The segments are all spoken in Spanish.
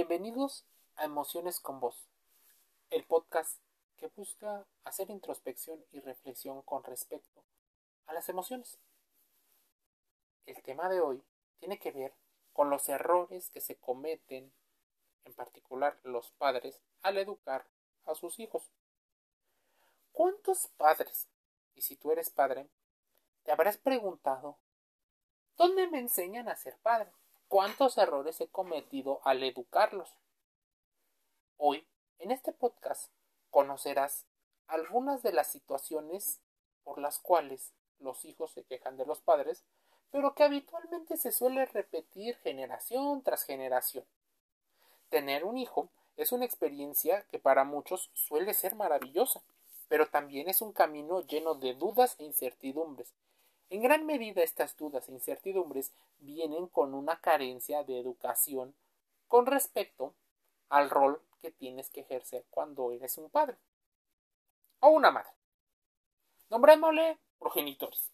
Bienvenidos a Emociones con Voz, el podcast que busca hacer introspección y reflexión con respecto a las emociones. El tema de hoy tiene que ver con los errores que se cometen, en particular los padres, al educar a sus hijos. ¿Cuántos padres, y si tú eres padre, te habrás preguntado, ¿dónde me enseñan a ser padre? ¿Cuántos errores he cometido al educarlos? Hoy, en este podcast, conocerás algunas de las situaciones por las cuales los hijos se quejan de los padres, pero que habitualmente se suele repetir generación tras generación. Tener un hijo es una experiencia que para muchos suele ser maravillosa, pero también es un camino lleno de dudas e incertidumbres. En gran medida estas dudas e incertidumbres vienen con una carencia de educación con respecto al rol que tienes que ejercer cuando eres un padre o una madre, nombrándole progenitores.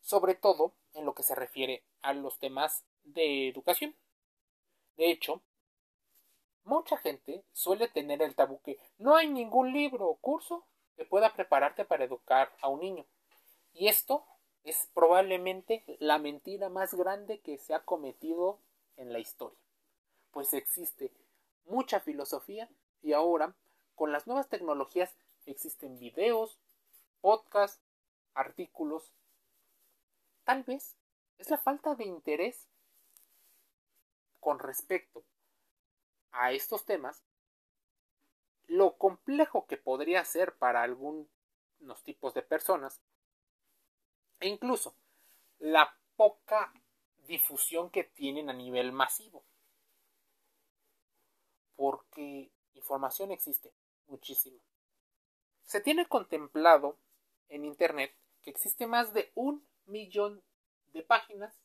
Sobre todo en lo que se refiere a los temas de educación. De hecho, mucha gente suele tener el tabú que no hay ningún libro o curso que pueda prepararte para educar a un niño. Y esto es probablemente la mentira más grande que se ha cometido en la historia. Pues existe mucha filosofía y ahora con las nuevas tecnologías existen videos, podcasts, artículos. Tal vez es la falta de interés con respecto a estos temas, lo complejo que podría ser para algunos tipos de personas e incluso la poca difusión que tienen a nivel masivo. Porque información existe muchísima. Se tiene contemplado en Internet que existe más de un millón de páginas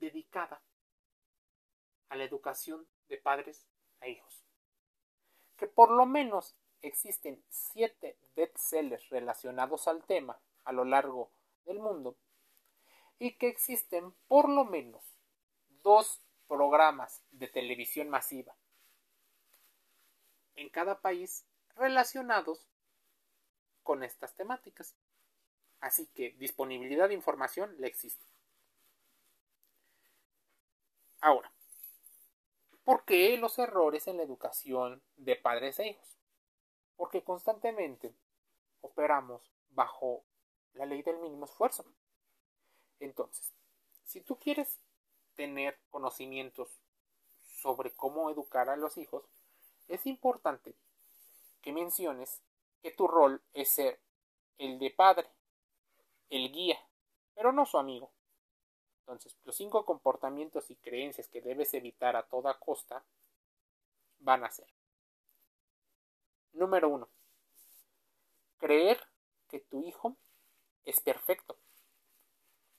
dedicadas a la educación de padres a hijos. Que por lo menos existen siete bestsellers relacionados al tema a lo largo del mundo y que existen por lo menos dos programas de televisión masiva en cada país relacionados con estas temáticas. Así que disponibilidad de información le existe. Ahora, ¿por qué los errores en la educación de padres e hijos? Porque constantemente operamos bajo la ley del mínimo esfuerzo. Entonces, si tú quieres tener conocimientos sobre cómo educar a los hijos, es importante que menciones que tu rol es ser el de padre, el guía, pero no su amigo. Entonces, los cinco comportamientos y creencias que debes evitar a toda costa van a ser. Número uno. Creer que tu hijo es perfecto.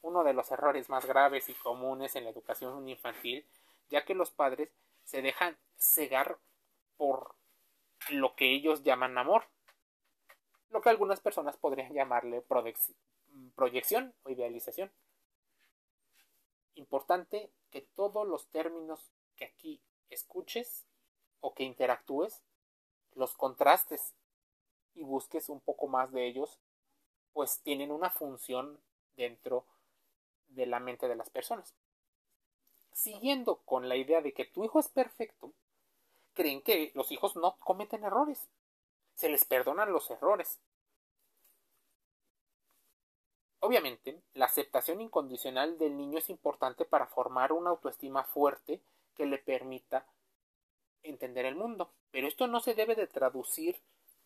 Uno de los errores más graves y comunes en la educación infantil, ya que los padres se dejan cegar por lo que ellos llaman amor, lo que algunas personas podrían llamarle proyección o idealización. Importante que todos los términos que aquí escuches o que interactúes los contrastes y busques un poco más de ellos pues tienen una función dentro de la mente de las personas. Siguiendo con la idea de que tu hijo es perfecto, creen que los hijos no cometen errores. Se les perdonan los errores. Obviamente, la aceptación incondicional del niño es importante para formar una autoestima fuerte que le permita entender el mundo. Pero esto no se debe de traducir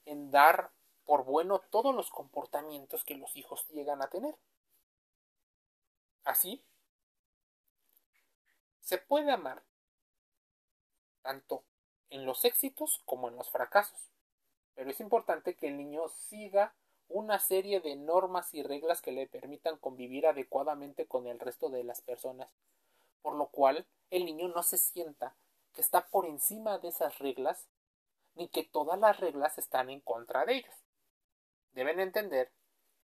en dar por bueno todos los comportamientos que los hijos llegan a tener. Así, se puede amar tanto en los éxitos como en los fracasos, pero es importante que el niño siga una serie de normas y reglas que le permitan convivir adecuadamente con el resto de las personas, por lo cual el niño no se sienta que está por encima de esas reglas, ni que todas las reglas están en contra de ellos deben entender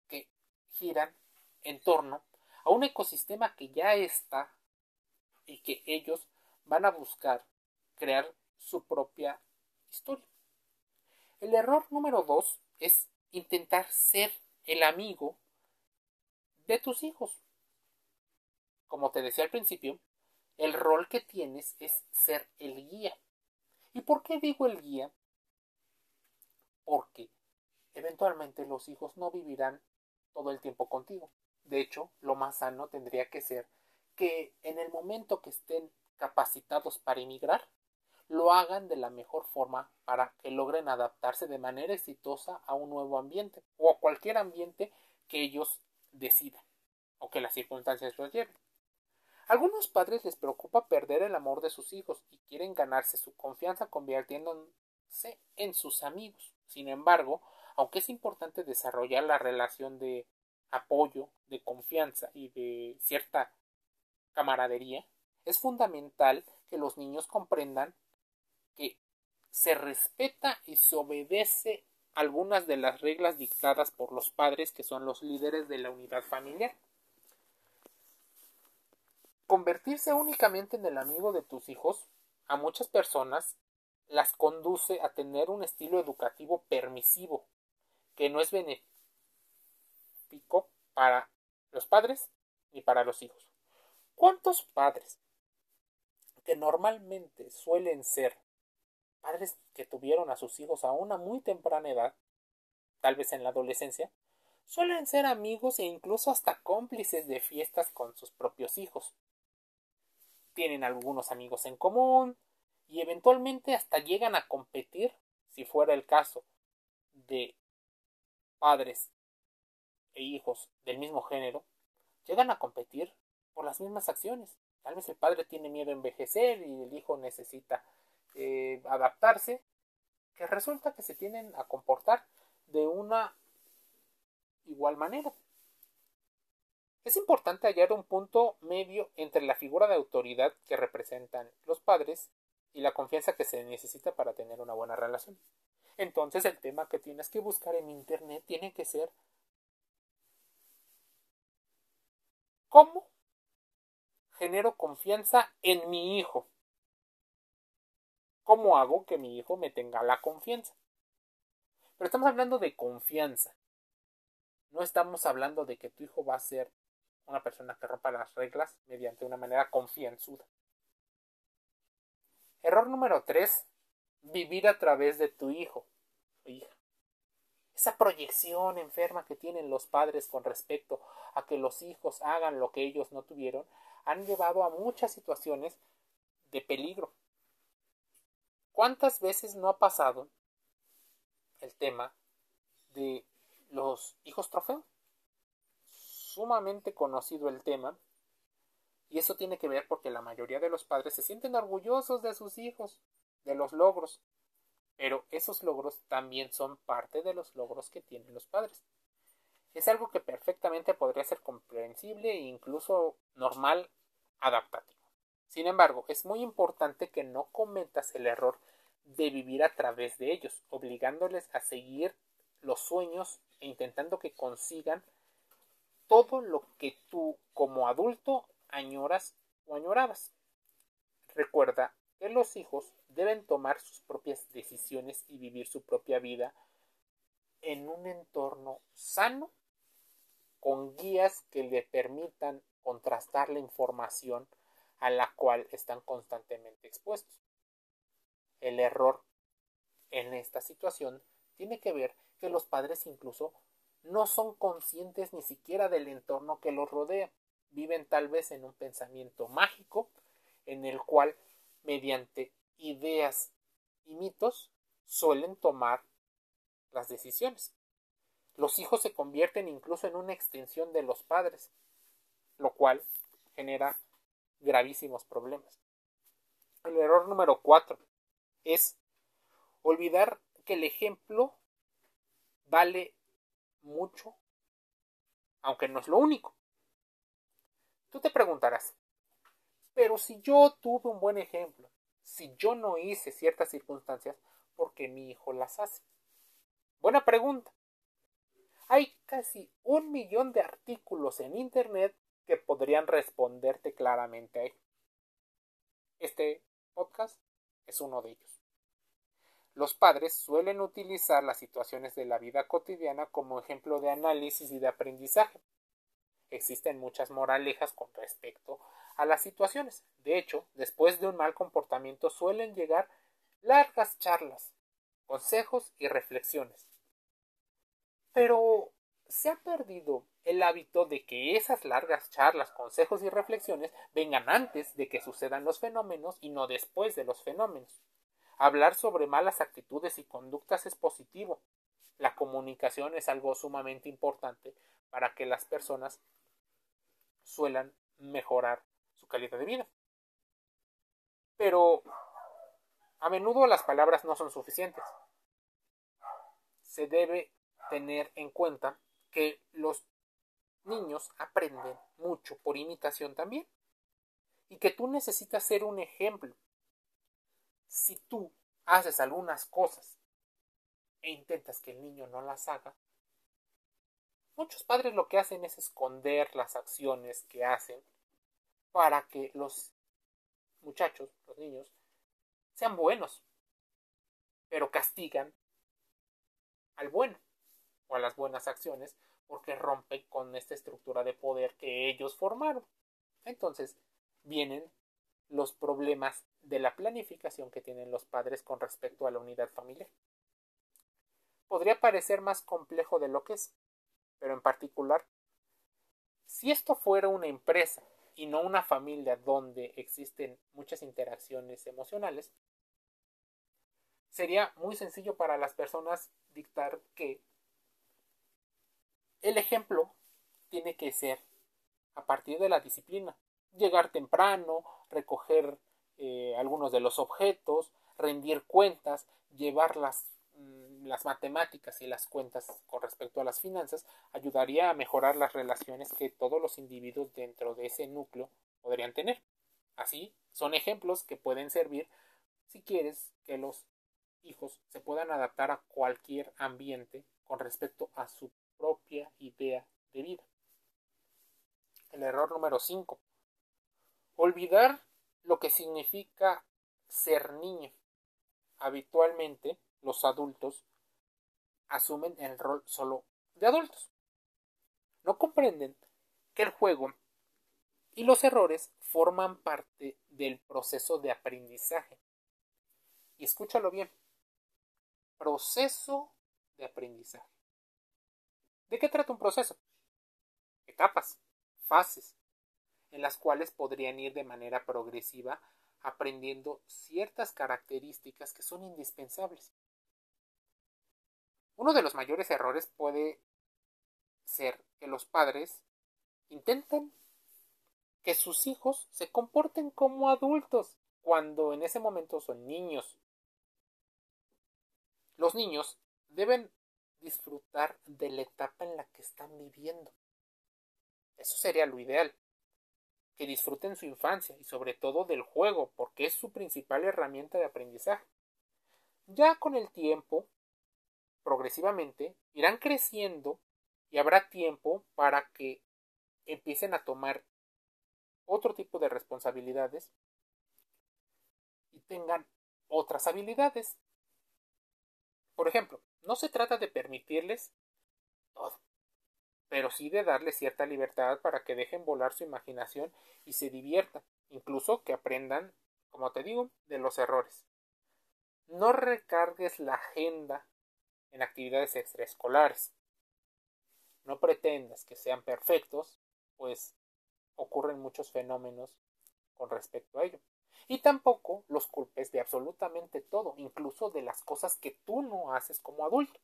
que giran en torno a un ecosistema que ya está y que ellos van a buscar crear su propia historia. El error número dos es intentar ser el amigo de tus hijos. Como te decía al principio, el rol que tienes es ser el guía. ¿Y por qué digo el guía? Porque eventualmente los hijos no vivirán todo el tiempo contigo. De hecho, lo más sano tendría que ser que en el momento que estén capacitados para emigrar, lo hagan de la mejor forma para que logren adaptarse de manera exitosa a un nuevo ambiente o a cualquier ambiente que ellos decidan o que las circunstancias los lleven. Algunos padres les preocupa perder el amor de sus hijos y quieren ganarse su confianza convirtiéndose en sus amigos. Sin embargo, aunque es importante desarrollar la relación de apoyo, de confianza y de cierta camaradería, es fundamental que los niños comprendan que se respeta y se obedece algunas de las reglas dictadas por los padres que son los líderes de la unidad familiar. Convertirse únicamente en el amigo de tus hijos a muchas personas las conduce a tener un estilo educativo permisivo, que no es benéfico para los padres ni para los hijos. ¿Cuántos padres que normalmente suelen ser padres que tuvieron a sus hijos a una muy temprana edad, tal vez en la adolescencia, suelen ser amigos e incluso hasta cómplices de fiestas con sus propios hijos? Tienen algunos amigos en común y eventualmente hasta llegan a competir, si fuera el caso, de padres e hijos del mismo género, llegan a competir por las mismas acciones. Tal vez el padre tiene miedo a envejecer y el hijo necesita eh, adaptarse, que resulta que se tienen a comportar de una igual manera. Es importante hallar un punto medio entre la figura de autoridad que representan los padres y la confianza que se necesita para tener una buena relación. Entonces el tema que tienes que buscar en Internet tiene que ser ¿cómo genero confianza en mi hijo? ¿Cómo hago que mi hijo me tenga la confianza? Pero estamos hablando de confianza. No estamos hablando de que tu hijo va a ser una persona que rompa las reglas mediante una manera confianzuda. Error número 3. Vivir a través de tu hijo o hija. Esa proyección enferma que tienen los padres con respecto a que los hijos hagan lo que ellos no tuvieron han llevado a muchas situaciones de peligro. ¿Cuántas veces no ha pasado el tema de los hijos trofeo? Sumamente conocido el tema y eso tiene que ver porque la mayoría de los padres se sienten orgullosos de sus hijos, de los logros. Pero esos logros también son parte de los logros que tienen los padres. Es algo que perfectamente podría ser comprensible e incluso normal adaptativo. Sin embargo, es muy importante que no cometas el error de vivir a través de ellos, obligándoles a seguir los sueños e intentando que consigan todo lo que tú como adulto añoras o añorabas. Recuerda que los hijos deben tomar sus propias decisiones y vivir su propia vida en un entorno sano, con guías que le permitan contrastar la información a la cual están constantemente expuestos. El error en esta situación tiene que ver que los padres incluso no son conscientes ni siquiera del entorno que los rodea viven tal vez en un pensamiento mágico en el cual mediante ideas y mitos suelen tomar las decisiones. Los hijos se convierten incluso en una extensión de los padres, lo cual genera gravísimos problemas. El error número cuatro es olvidar que el ejemplo vale mucho, aunque no es lo único. Tú te preguntarás, pero si yo tuve un buen ejemplo, si yo no hice ciertas circunstancias, ¿por qué mi hijo las hace? Buena pregunta. Hay casi un millón de artículos en Internet que podrían responderte claramente a ello. Este podcast es uno de ellos. Los padres suelen utilizar las situaciones de la vida cotidiana como ejemplo de análisis y de aprendizaje. Existen muchas moralejas con respecto a las situaciones. De hecho, después de un mal comportamiento suelen llegar largas charlas, consejos y reflexiones. Pero se ha perdido el hábito de que esas largas charlas, consejos y reflexiones vengan antes de que sucedan los fenómenos y no después de los fenómenos. Hablar sobre malas actitudes y conductas es positivo. La comunicación es algo sumamente importante para que las personas suelan mejorar su calidad de vida. Pero a menudo las palabras no son suficientes. Se debe tener en cuenta que los niños aprenden mucho por imitación también y que tú necesitas ser un ejemplo si tú haces algunas cosas e intentas que el niño no las haga, muchos padres lo que hacen es esconder las acciones que hacen para que los muchachos, los niños, sean buenos, pero castigan al bueno o a las buenas acciones porque rompen con esta estructura de poder que ellos formaron. Entonces vienen los problemas de la planificación que tienen los padres con respecto a la unidad familiar. Podría parecer más complejo de lo que es, pero en particular, si esto fuera una empresa y no una familia donde existen muchas interacciones emocionales, sería muy sencillo para las personas dictar que el ejemplo tiene que ser a partir de la disciplina, llegar temprano, recoger eh, algunos de los objetos, rendir cuentas, llevar las, las matemáticas y las cuentas con respecto a las finanzas, ayudaría a mejorar las relaciones que todos los individuos dentro de ese núcleo podrían tener. Así, son ejemplos que pueden servir si quieres que los hijos se puedan adaptar a cualquier ambiente con respecto a su propia idea de vida. El error número 5. Olvidar lo que significa ser niño. Habitualmente los adultos asumen el rol solo de adultos. No comprenden que el juego y los errores forman parte del proceso de aprendizaje. Y escúchalo bien. Proceso de aprendizaje. ¿De qué trata un proceso? Etapas, fases, en las cuales podrían ir de manera progresiva aprendiendo ciertas características que son indispensables. Uno de los mayores errores puede ser que los padres intenten que sus hijos se comporten como adultos cuando en ese momento son niños. Los niños deben disfrutar de la etapa en la que están viviendo. Eso sería lo ideal. Que disfruten su infancia y sobre todo del juego, porque es su principal herramienta de aprendizaje. Ya con el tiempo, progresivamente, irán creciendo y habrá tiempo para que empiecen a tomar otro tipo de responsabilidades y tengan otras habilidades. Por ejemplo, no se trata de permitirles todo, pero sí de darles cierta libertad para que dejen volar su imaginación y se diviertan, incluso que aprendan, como te digo, de los errores. No recargues la agenda en actividades extraescolares. No pretendas que sean perfectos, pues ocurren muchos fenómenos con respecto a ello. Y tampoco los culpes de absolutamente todo, incluso de las cosas que tú no haces como adulto.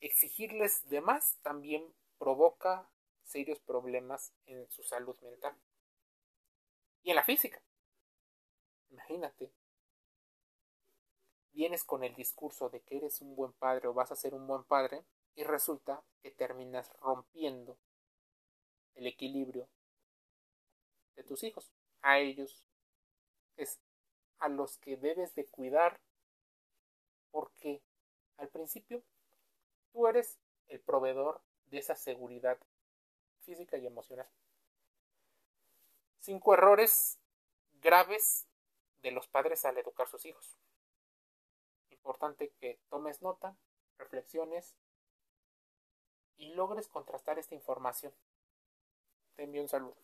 Exigirles de más también provoca serios problemas en su salud mental. Y en la física. Imagínate. Vienes con el discurso de que eres un buen padre o vas a ser un buen padre y resulta que terminas rompiendo el equilibrio de tus hijos. A ellos es a los que debes de cuidar porque al principio tú eres el proveedor de esa seguridad física y emocional. Cinco errores graves de los padres al educar sus hijos. Importante que tomes nota, reflexiones y logres contrastar esta información. Te envío un saludo.